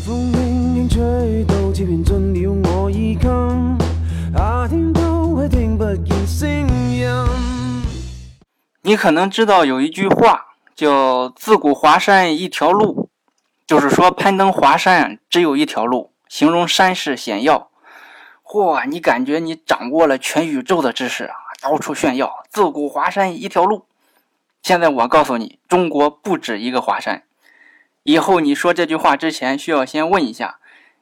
风轻轻吹到，似骗进了我耳襟。夏天都快听不见声音。你可能知道有一句话叫“自古华山一条路”，就是说攀登华山只有一条路，形容山势险要。嚯，你感觉你掌握了全宇宙的知识啊，到处炫耀“自古华山一条路”。现在我告诉你，中国不止一个华山。以后你说这句话之前，需要先问一下，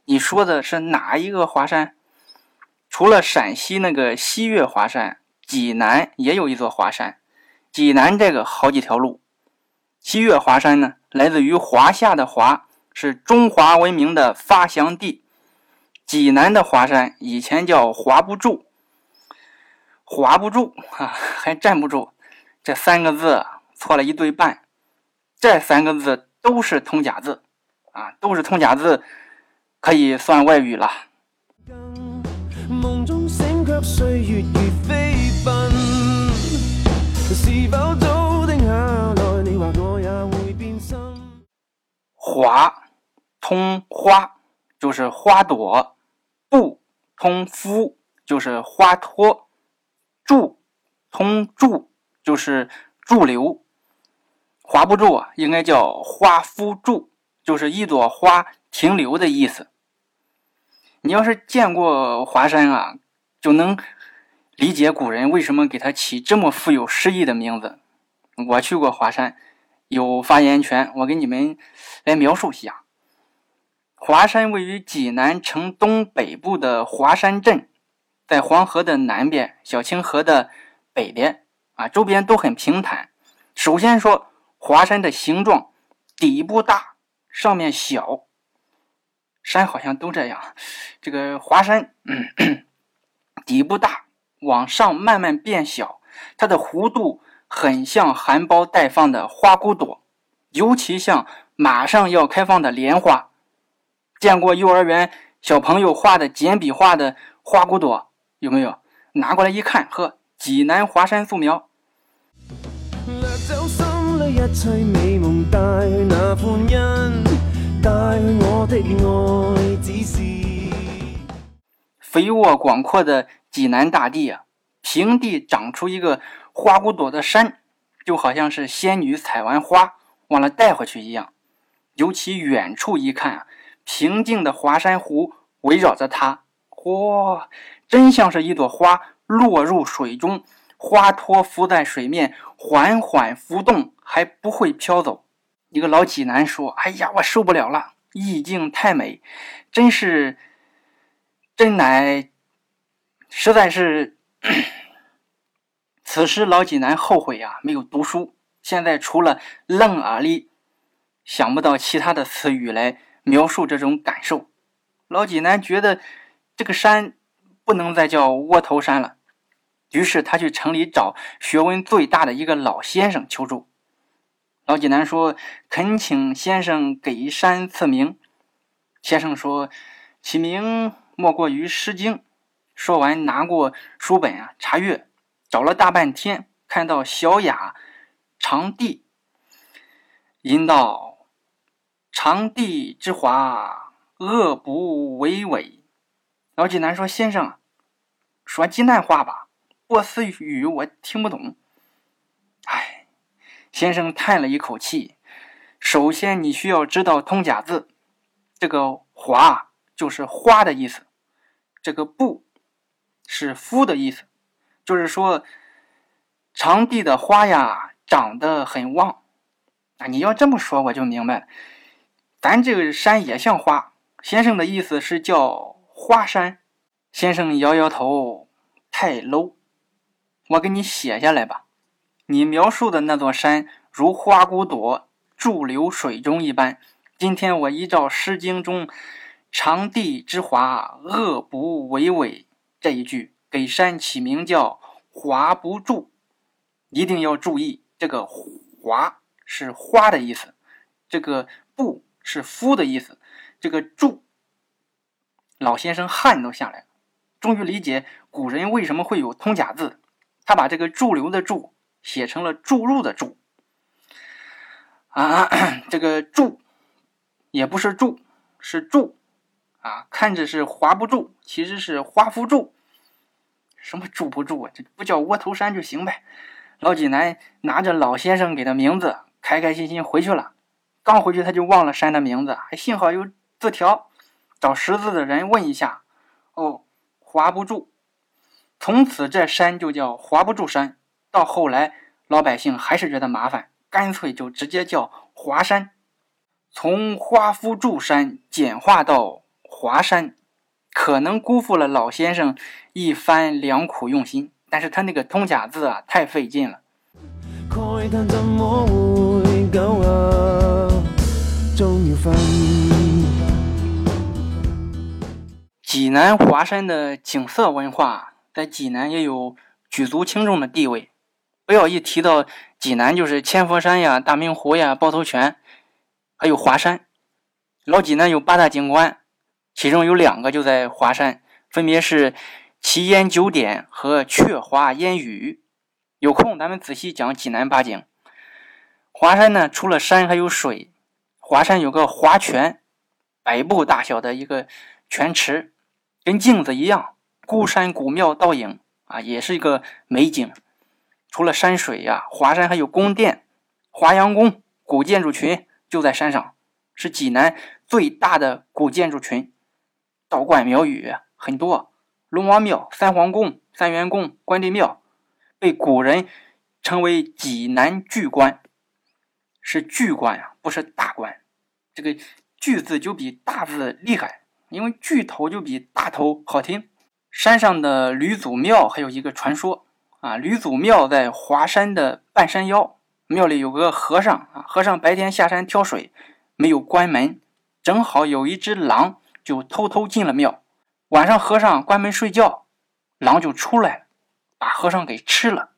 你说的是哪一个华山？除了陕西那个西岳华山，济南也有一座华山。济南这个好几条路，西岳华山呢，来自于华夏的华，是中华文明的发祥地。济南的华山以前叫华不住，华不住哈，还站不住，这三个字错了一对半。这三个字都是通假字啊，都是通假字，可以算外语了。梦中醒却岁月如飞奔，是否早定下来？你或我也会变心。华通花就是花朵，不通夫就是花托，驻通驻就是驻留。华不住啊，应该叫花夫住，就是一朵花停留的意思。你要是见过华山啊，就能理解古人为什么给它起这么富有诗意的名字。我去过华山，有发言权，我给你们来描述一下。华山位于济南城东北部的华山镇，在黄河的南边，小清河的北边啊，周边都很平坦。首先说。华山的形状，底部大，上面小。山好像都这样。这个华山，嗯，底部大，往上慢慢变小，它的弧度很像含苞待放的花骨朵，尤其像马上要开放的莲花。见过幼儿园小朋友画的简笔画的花骨朵有没有？拿过来一看，呵，济南华山素描。一切美梦带去那欢欣，带去我的爱，只是肥沃广阔的济南大地啊，平地长出一个花骨朵的山，就好像是仙女采完花忘了带回去一样。尤其远处一看啊，平静的华山湖围绕着它，哇，真像是一朵花落入水中。花托浮在水面，缓缓浮动，还不会飘走。一个老济南说：“哎呀，我受不了了，意境太美，真是，真乃，实在是。”此时老济南后悔呀，没有读书。现在除了愣啊哩，想不到其他的词语来描述这种感受。老济南觉得这个山不能再叫窝头山了。于是他去城里找学问最大的一个老先生求助。老济南说：“恳请先生给山赐名。”先生说：“起名莫过于《诗经》。”说完，拿过书本啊查阅，找了大半天，看到“小雅长帝”，吟道：“长帝之华，恶不为伟。”老济南说：“先生，说济南话吧。”波斯语我听不懂，哎，先生叹了一口气。首先，你需要知道通假字，这个“华”就是花的意思，这个“不”是夫的意思，就是说长地的花呀长得很旺啊。你要这么说，我就明白了，咱这个山也像花。先生的意思是叫花山。先生摇摇头，太 low。我给你写下来吧。你描述的那座山如花骨朵驻留水中一般。今天我依照《诗经》中“长地之华，恶不为伟”这一句，给山起名叫“华不住”。一定要注意，这个“华”是花的意思，这个“不”是夫的意思，这个“住”，老先生汗都下来了，终于理解古人为什么会有通假字。他把这个驻留的驻写成了注入的注啊，这个注也不是注，是住，啊，看着是划不住，其实是划不住。什么住不住啊？这不叫窝头山就行呗。老济南拿着老先生给的名字，开开心心回去了。刚回去他就忘了山的名字，还幸好有字条，找识字的人问一下。哦，划不住。从此这山就叫划不住山。到后来老百姓还是觉得麻烦，干脆就直接叫华山。从花夫住山简化到华山。可能辜负了老先生一番良苦用心，但是他那个通假字啊，太费劲了。济南华山的景色文化，在济南也有举足轻重的地位。不要一提到济南就是千佛山呀、大明湖呀、趵突泉，还有华山。老济南有八大景观。其中有两个就在华山，分别是奇烟九点和鹊华烟雨。有空咱们仔细讲济南八景。华山呢，除了山还有水。华山有个华泉，百步大小的一个泉池，跟镜子一样，孤山古庙倒影啊，也是一个美景。除了山水呀，华山还有宫殿，华阳宫古建筑群就在山上，是济南最大的古建筑群。道观庙宇很多，龙王庙、三皇宫、三元宫、关帝庙，被古人称为济南巨观，是巨观呀，不是大观。这个“巨”字就比“大”字厉害，因为巨头就比大头好听。山上的吕祖庙还有一个传说啊，吕祖庙在华山的半山腰，庙里有个和尚啊，和尚白天下山挑水，没有关门，正好有一只狼。就偷偷进了庙，晚上和尚关门睡觉，狼就出来了，把和尚给吃了。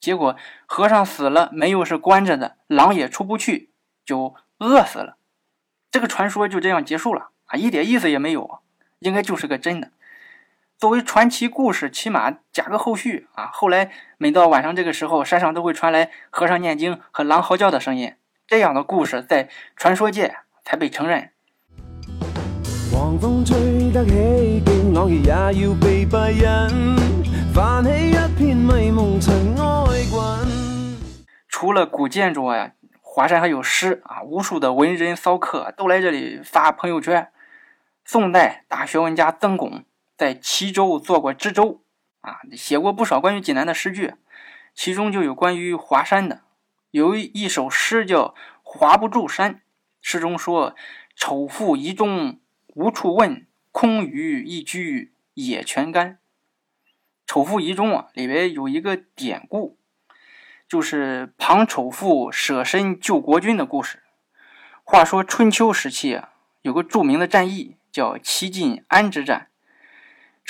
结果和尚死了，门又是关着的，狼也出不去，就饿死了。这个传说就这样结束了啊，一点意思也没有，应该就是个真的。作为传奇故事，起码加个后续啊。后来每到晚上这个时候，山上都会传来和尚念经和狼嚎叫的声音，这样的故事在传说界才被承认。狂风吹得起劲，朗月也要被闭引，泛起一片迷蒙尘埃滚。除了古建筑啊，华山还有诗啊，无数的文人骚客都来这里发朋友圈。宋代大学问家曾巩在齐州做过知州啊，写过不少关于济南的诗句，其中就有关于华山的，有一首诗叫《华不住山》，诗中说：“丑妇遗中。”无处问，空余一居野泉干。丑妇遗中啊，里边有一个典故，就是庞丑妇舍身救国君的故事。话说春秋时期啊，有个著名的战役叫齐晋安之战，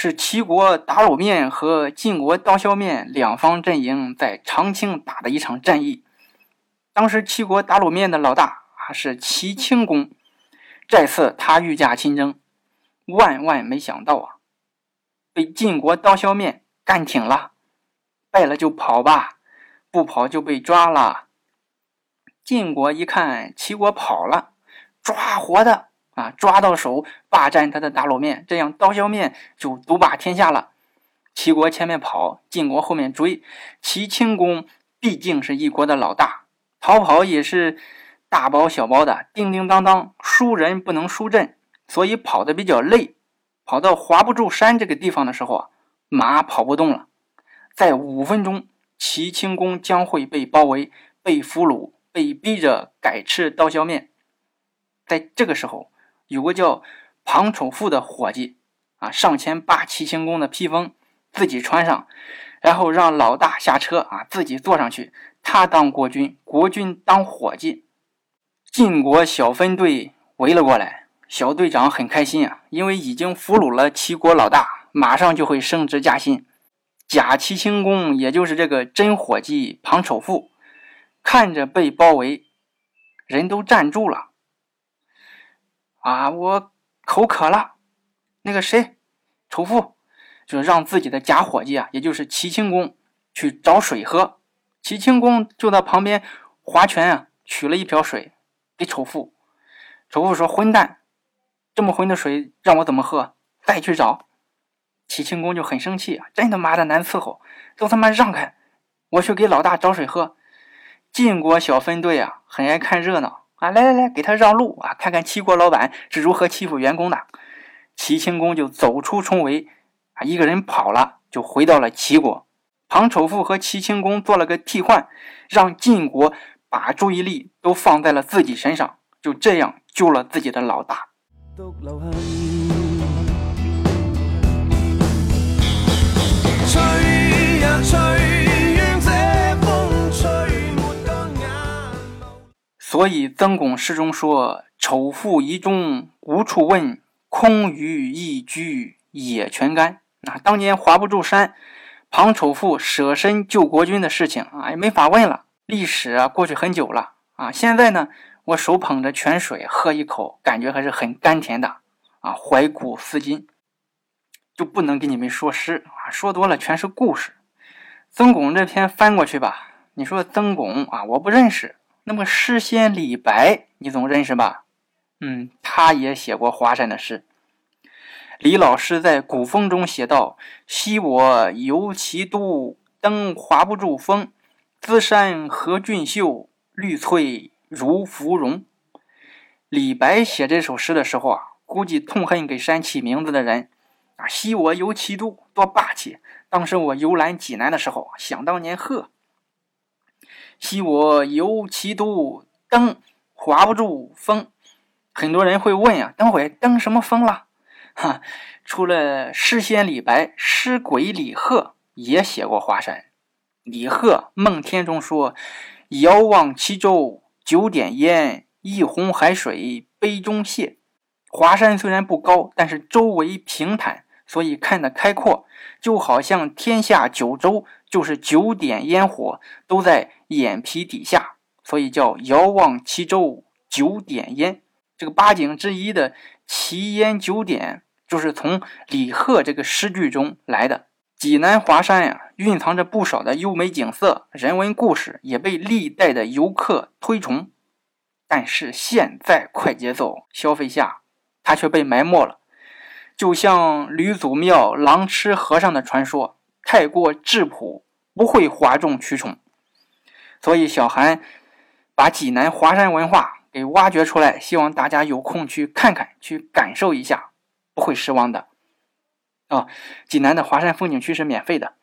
是齐国打卤面和晋国刀削面两方阵营在长清打的一场战役。当时齐国打卤面的老大啊是齐顷公。这次他御驾亲征，万万没想到啊，被晋国刀削面干挺了，败了就跑吧，不跑就被抓了。晋国一看齐国跑了，抓活的啊，抓到手霸占他的大卤面，这样刀削面就独霸天下了。齐国前面跑，晋国后面追。齐顷公毕竟是一国的老大，逃跑也是。大包小包的，叮叮当当，输人不能输阵，所以跑得比较累。跑到划不住山这个地方的时候啊，马跑不动了。在五分钟，齐顷公将会被包围、被俘虏、被逼着改吃刀削面。在这个时候，有个叫庞丑富的伙计啊，上前扒齐顷公的披风，自己穿上，然后让老大下车啊，自己坐上去，他当国君，国君当伙计。晋国小分队围了过来，小队长很开心啊，因为已经俘虏了齐国老大，马上就会升职加薪。假齐清公，也就是这个真伙计庞丑富，看着被包围，人都站住了。啊，我口渴了，那个谁，丑富，就让自己的假伙计啊，也就是齐清公去找水喝。齐清公就在旁边划拳啊，取了一瓢水。给丑妇，丑妇说：“混蛋，这么浑的水让我怎么喝？再去找。齐庆公就很生气啊，真他妈的难伺候，都他妈让开，我去给老大找水喝。晋国小分队啊，很爱看热闹啊，来来来，给他让路啊，看看齐国老板是如何欺负员工的。齐清公就走出重围啊，一个人跑了，就回到了齐国。庞丑父和齐清公做了个替换，让晋国把注意力都放在了自己身上，就这样救了自己的老大。所以曾巩诗中说：“丑婦疑中无处问，空余一居野泉干。”啊，当年華不注山，庞丑妇舍身救国君的事情啊，也没法问了。历史啊，过去很久了啊，现在呢，我手捧着泉水喝一口，感觉还是很甘甜的啊，怀古思今。就不能给你们说诗啊，说多了全是故事。曾巩这篇翻过去吧，你说曾巩啊，我不认识。那么诗仙李白，你总认识吧？嗯，他也写过华山的诗。李老师在《古风》中写道：“昔我游其都，登华不注峰。姿山何俊秀，绿翠如芙蓉。”李白写这首诗的时候啊，估计痛恨给山起名字的人。啊！昔我游其都，多霸气。当时我游览济南的时候，想当年呵。昔我游其都，登華不注峰。很多人会问啊，等会登什么峰了？哈，除了诗仙李白，诗鬼李贺也写过华山。李贺《梦天》中说：“遥望其洲，九点烟，一泓海水杯中泻。”华山虽然不高，但是周围平坦。所以看得开阔，就好像天下九州就是九点烟火都在眼皮底下，所以叫遥望其洲九点烟。这个八景之一的奇烟九点，就是从李贺这个诗句中来的。济南华山呀，蕴藏着不少的优美景色、人文故事，也被历代的游客推崇。但是现在快节奏消费下，它却被埋没了。就像吕祖庙狼吃和尚的传说，太过质朴，不会哗众取宠。所以小韩把济南华山文化给挖掘出来，希望大家有空去看看，去感受一下，不会失望的。啊，济南的华山风景区是免费的。